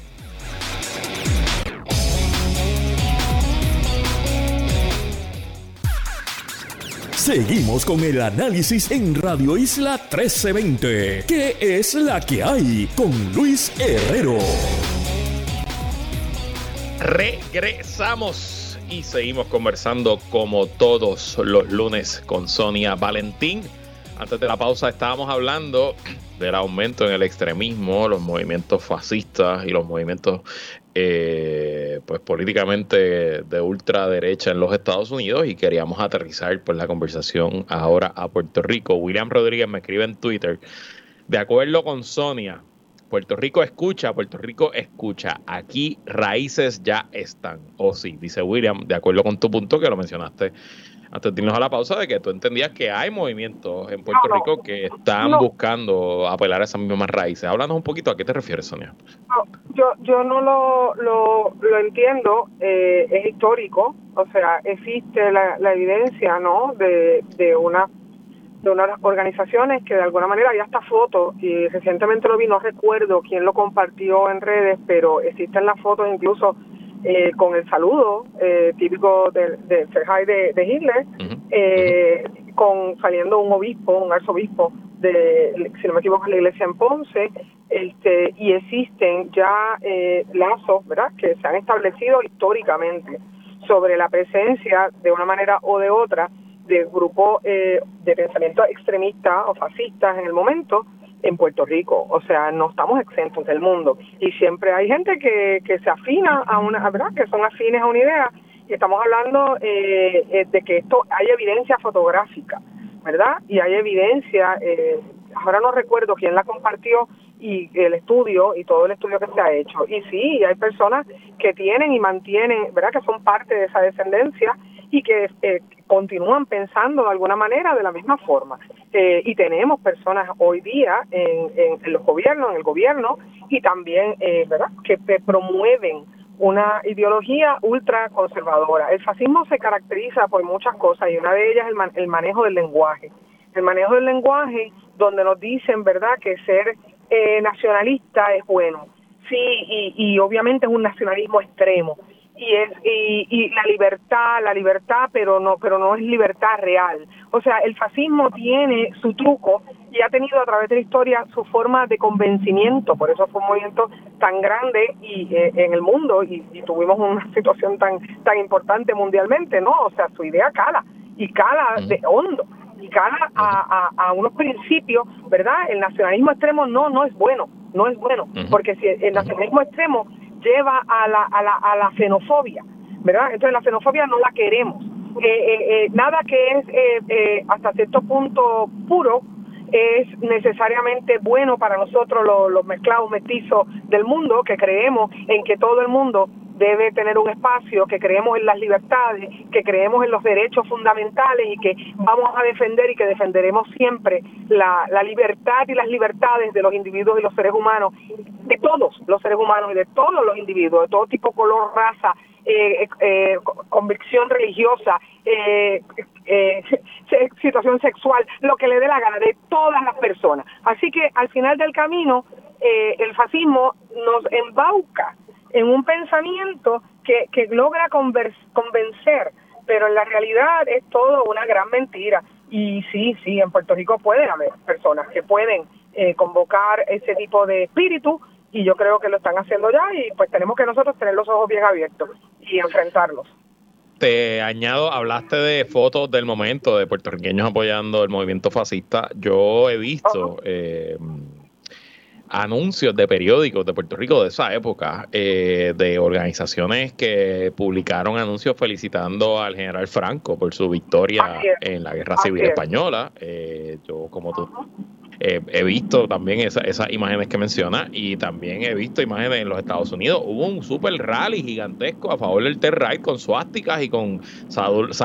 Seguimos con el análisis en Radio Isla 1320. ¿Qué es la que hay con Luis Herrero? Regresamos y seguimos conversando como todos los lunes con Sonia Valentín. Antes de la pausa estábamos hablando del aumento en el extremismo, los movimientos fascistas y los movimientos eh, pues políticamente de ultraderecha en los Estados Unidos y queríamos aterrizar pues la conversación ahora a Puerto Rico. William Rodríguez me escribe en Twitter, de acuerdo con Sonia, Puerto Rico escucha, Puerto Rico escucha. Aquí raíces ya están. O oh, sí, dice William, de acuerdo con tu punto que lo mencionaste antes de irnos a la pausa, de que tú entendías que hay movimientos en Puerto Rico que están buscando apelar a esas mismas raíces. Háblanos un poquito, ¿a qué te refieres, Sonia? yo, yo no lo, lo, lo entiendo, eh, es histórico, o sea, existe la, la evidencia, ¿no?, de, de una de unas organizaciones que de alguna manera había esta foto y recientemente lo vi, no recuerdo quién lo compartió en redes, pero existen las fotos incluso eh, con el saludo eh, típico del de de, de, Hitler, eh, con saliendo un obispo, un arzobispo de, si no me equivoco, la iglesia en Ponce, este, y existen ya lazos, ¿verdad?, que se han establecido históricamente sobre la presencia de una manera o de otra de grupos eh, de pensamiento extremista o fascistas en el momento en Puerto Rico. O sea, no estamos exentos del mundo. Y siempre hay gente que, que se afina a una, ¿verdad? Que son afines a una idea. Y estamos hablando eh, eh, de que esto hay evidencia fotográfica, ¿verdad? Y hay evidencia, eh, ahora no recuerdo quién la compartió, y el estudio y todo el estudio que se ha hecho. Y sí, hay personas que tienen y mantienen, ¿verdad? Que son parte de esa descendencia y que eh, continúan pensando de alguna manera de la misma forma. Eh, y tenemos personas hoy día en, en, los gobiernos, en el gobierno, y también, eh, ¿verdad?, que promueven una ideología ultra conservadora. El fascismo se caracteriza por muchas cosas y una de ellas es el, el manejo del lenguaje. El manejo del lenguaje donde nos dicen, ¿verdad?, que ser nacionalista es bueno. Sí, y, y obviamente es un nacionalismo extremo y es y, y, la libertad la libertad pero no pero no es libertad real. O sea el fascismo tiene su truco y ha tenido a través de la historia su forma de convencimiento. Por eso fue un movimiento tan grande y eh, en el mundo y, tuvimos una <laughs> situación tan tan importante mundialmente no o sea su idea cala y cala de hondo y cala a, a, a unos principios verdad el nacionalismo extremo no no es bueno no es bueno porque si el nacionalismo extremo lleva a la, a la, a la xenofobia, ¿verdad? Entonces la xenofobia no la queremos. Eh, eh, eh, nada que es hasta cierto punto puro es necesariamente bueno para nosotros los mezclados mestizos del mundo, que creemos en que todo el mundo debe tener un espacio, que creemos en las libertades, que creemos en los derechos fundamentales y que vamos a defender y que defenderemos siempre la, libertad y las libertades de los individuos y los seres humanos, de todos los seres humanos y de todos los individuos, de todo tipo, color, raza, eh, eh, convicción religiosa, eh, eh, <laughs> situación sexual, lo que le dé la gana de todas las personas. Así que al final del camino, eh, el fascismo nos embauca en un pensamiento que, que logra convencer, pero en la realidad es todo una gran mentira. Y sí, sí, en Puerto Rico pueden haber personas que pueden eh, convocar ese tipo de espíritu y yo creo que lo están haciendo ya y pues tenemos que nosotros tener los ojos bien abiertos y enfrentarlos. Te añado, hablaste de fotos del momento de puertorriqueños apoyando el movimiento fascista. Yo he visto eh, anuncios de periódicos de Puerto Rico de esa época, eh, de organizaciones que publicaron anuncios felicitando al general Franco por su victoria en la Guerra Civil Española. Eh, yo, como tú eh, he visto también esas imágenes que menciona y también he visto imágenes en los Estados Unidos. Hubo un super rally gigantesco a favor del Terra con suásticas y con saludos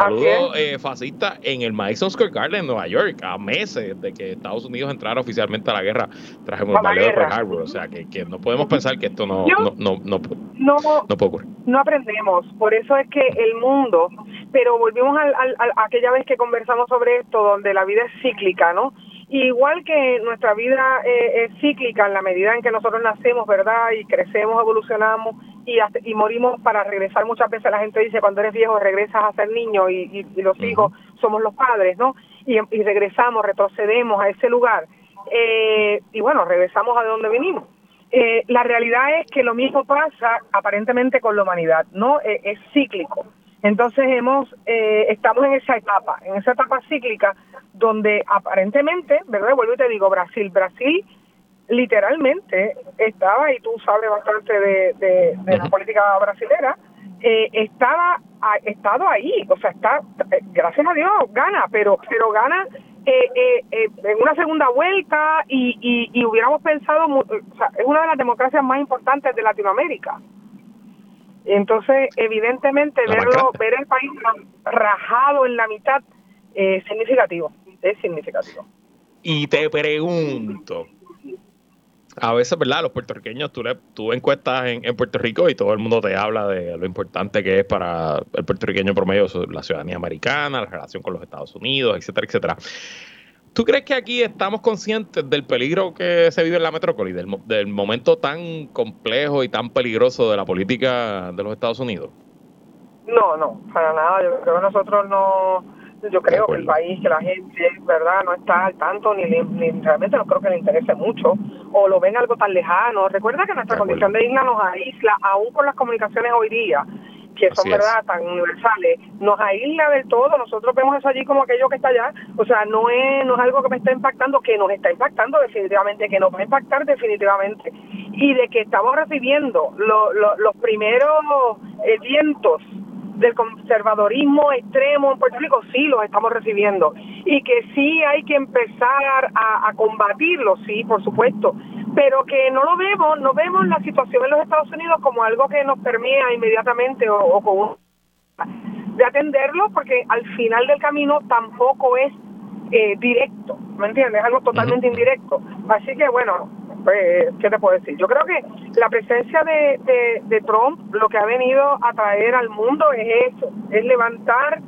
eh, fascistas en el Madison Square Garden en Nueva York a meses de que Estados Unidos entrara oficialmente a la guerra tras el bombardeo de Pearl Harbor. O sea, que, no podemos pensar que esto no, no, no, no, no, puede ocurrir. No aprendemos. Por eso es que el mundo, pero volvimos a aquella vez que conversamos sobre esto, donde la vida es cíclica, ¿no? Igual que nuestra vida eh, es cíclica en la medida en que nosotros nacemos, ¿verdad? Y crecemos, evolucionamos y, y morimos para regresar. Muchas veces la gente dice, cuando eres viejo regresas a ser niño y, y, los hijos somos los padres, ¿no? Y, y regresamos, retrocedemos a ese lugar. Eh, y bueno, regresamos a donde vinimos. Eh, la realidad es que lo mismo pasa aparentemente con la humanidad, ¿no? Eh, es cíclico. Entonces hemos, eh, estamos en esa etapa, en esa etapa cíclica donde aparentemente, ¿verdad? Vuelvo y te digo, Brasil, Brasil literalmente estaba, y tú sabes bastante de, la política brasilera, eh, estaba ha estado ahí, o sea, está, gracias a Dios, gana, pero, pero gana eh, eh, eh, en una segunda vuelta y, y, hubiéramos pensado, o sea, es una de las democracias más importantes de Latinoamérica. Entonces, evidentemente, verlo, ver el país rajado en la mitad es significativo, es significativo. Y te pregunto, a veces, ¿verdad? Los puertorriqueños, tú, le, tú encuestas en, en, Puerto Rico y todo el mundo te habla de lo importante que es para el puertorriqueño promedio la ciudadanía americana, la relación con los Estados Unidos, etcétera, etcétera. ¿Tú crees que aquí estamos conscientes del peligro que se vive en la metrópoli, del, del momento tan complejo y tan peligroso de la política de los Estados Unidos? No, no, para nada. Yo creo que nosotros no yo creo que el país, que la gente, ¿verdad?, no está al tanto, ni, realmente no creo que le interese mucho, o lo ven algo tan lejano. Recuerda que nuestra condición de isla nos aísla, aún con las comunicaciones hoy día, que son verdad tan universales, nos aísla del todo, nosotros vemos eso allí como aquello que está allá, o sea, no es, no es algo que me está impactando, que nos está impactando definitivamente, que nos va a impactar definitivamente, y de que estamos recibiendo los primeros eh, vientos del conservadorismo extremo en Puerto Rico, sí los estamos recibiendo. Y que sí hay que empezar a, combatirlo, sí, por supuesto. Pero que no lo vemos, no vemos la situación en los Estados Unidos como algo que nos permea inmediatamente o, o con de atenderlo, porque al final del camino tampoco es eh, directo, ¿me entiendes? Es algo totalmente indirecto. Así que bueno, pues, ¿qué te puedo decir? Yo creo que la presencia de, de, Trump lo que ha venido a traer al mundo es eso, es levantar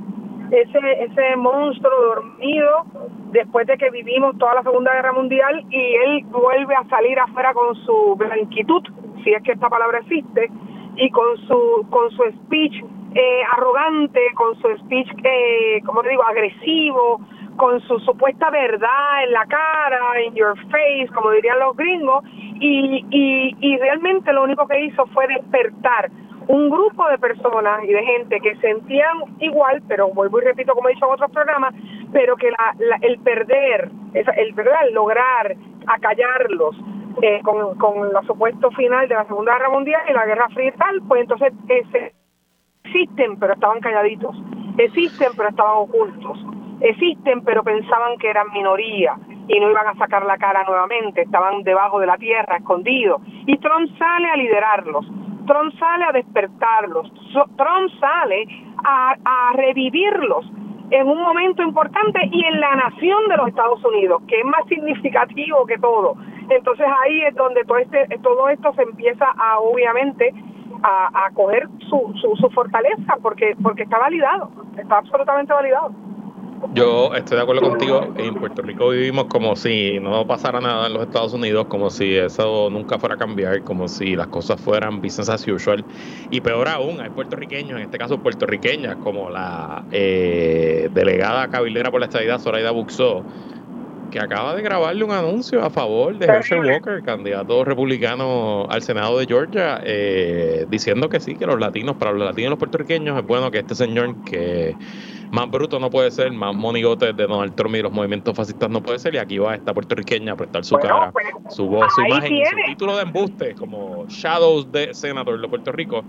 ese, ese monstruo dormido después de que vivimos toda la Segunda Guerra Mundial y él vuelve a salir afuera con su blanquitud, si es que esta palabra existe, y con su, con su speech eh, arrogante, con su speech, eh, como te digo, agresivo, con su supuesta verdad en la cara, in your face, como dirían los gringos, y, y, y realmente lo único que hizo fue despertar un grupo de personas y de gente que sentían igual, pero vuelvo y repito como he dicho en otros programas, pero que la, el perder, el lograr acallarlos eh, con, con la supuesto final de la Segunda Guerra Mundial y la Guerra Fría y tal, pues entonces ese, existen pero estaban calladitos, existen pero estaban ocultos existen, pero pensaban que eran minoría y no iban a sacar la cara nuevamente, estaban debajo de la tierra, escondidos. Y Trump sale a liderarlos, Trump sale a despertarlos, Trump sale a, revivirlos en un momento importante y en la nación de los Estados Unidos, que es más significativo que todo. Entonces ahí es donde todo, este, todo esto se empieza a, obviamente, a, a coger su, su, su fortaleza, porque, porque está validado, está absolutamente validado. Yo estoy de acuerdo contigo. En Puerto Rico vivimos como si no pasara nada en los Estados Unidos, como si eso nunca fuera a cambiar, como si las cosas fueran business as usual. Y peor aún, hay puertorriqueños, en este caso puertorriqueñas, como la eh, delegada cabildera por la estadidad, Zoraida Buxó, que acaba de grabarle un anuncio a favor de Herschel Walker, candidato republicano al Senado de Georgia, eh, diciendo que sí, que los latinos, para los latinos y los puertorriqueños, es bueno que este señor que más bruto no puede ser, más monigote de Donald Trump y los movimientos fascistas no puede ser. Y aquí va esta puertorriqueña a prestar su cara, pues, su voz, su imagen y su título de embuste como Shadows de Senator de Puerto Rico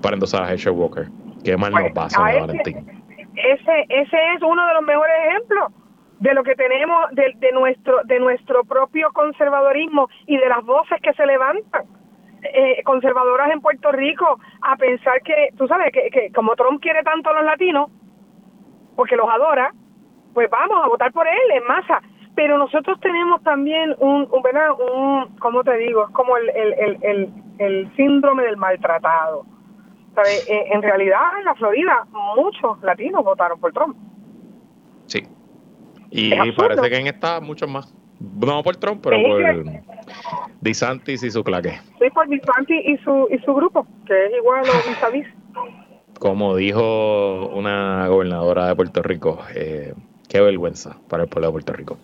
para endosar a Herschel Walker. Qué mal nos pasa, pues, Valentín. Ese, ese es uno de los mejores ejemplos de lo que tenemos de, de nuestro de nuestro propio conservadorismo y de las voces que se levantan eh, conservadoras en Puerto Rico a pensar que tú sabes que, que como Trump quiere tanto a los latinos porque los adora, pues vamos a votar por él en masa. Pero nosotros tenemos también un, un ¿verdad? Un, ¿cómo te digo? Es como el, el, el, el, síndrome del maltratado. ¿Sabe? Eh, en realidad, en la Florida, muchos latinos votaron por Trump. Y parece que en esta muchos más. No por Trump, pero por DeSantis y su claque. Sí, por DeSantis y su, y su grupo, que es igual a los como dijo una gobernadora de Puerto Rico, eh, qué vergüenza para el pueblo de Puerto Rico.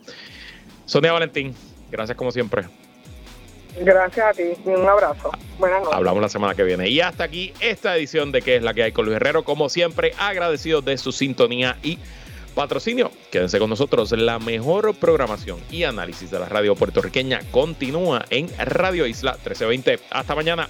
Sonia Valentín, gracias como siempre. Gracias a ti un abrazo. Buenas noches. Hablamos la semana que viene. Y hasta aquí esta edición de ¿Qué es la que hay con Luis Herrero? Como siempre, agradecido de su sintonía y patrocinio. Quédense con nosotros. La mejor programación y análisis de la radio puertorriqueña continúa en Radio Isla 1320. Hasta mañana.